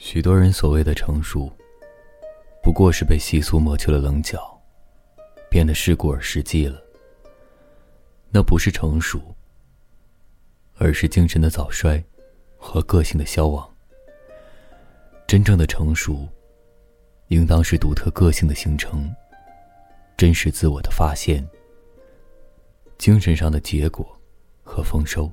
许多人所谓的成熟，不过是被习俗磨去了棱角，变得世故而实际了。那不是成熟，而是精神的早衰和个性的消亡。真正的成熟，应当是独特个性的形成，真实自我的发现，精神上的结果和丰收。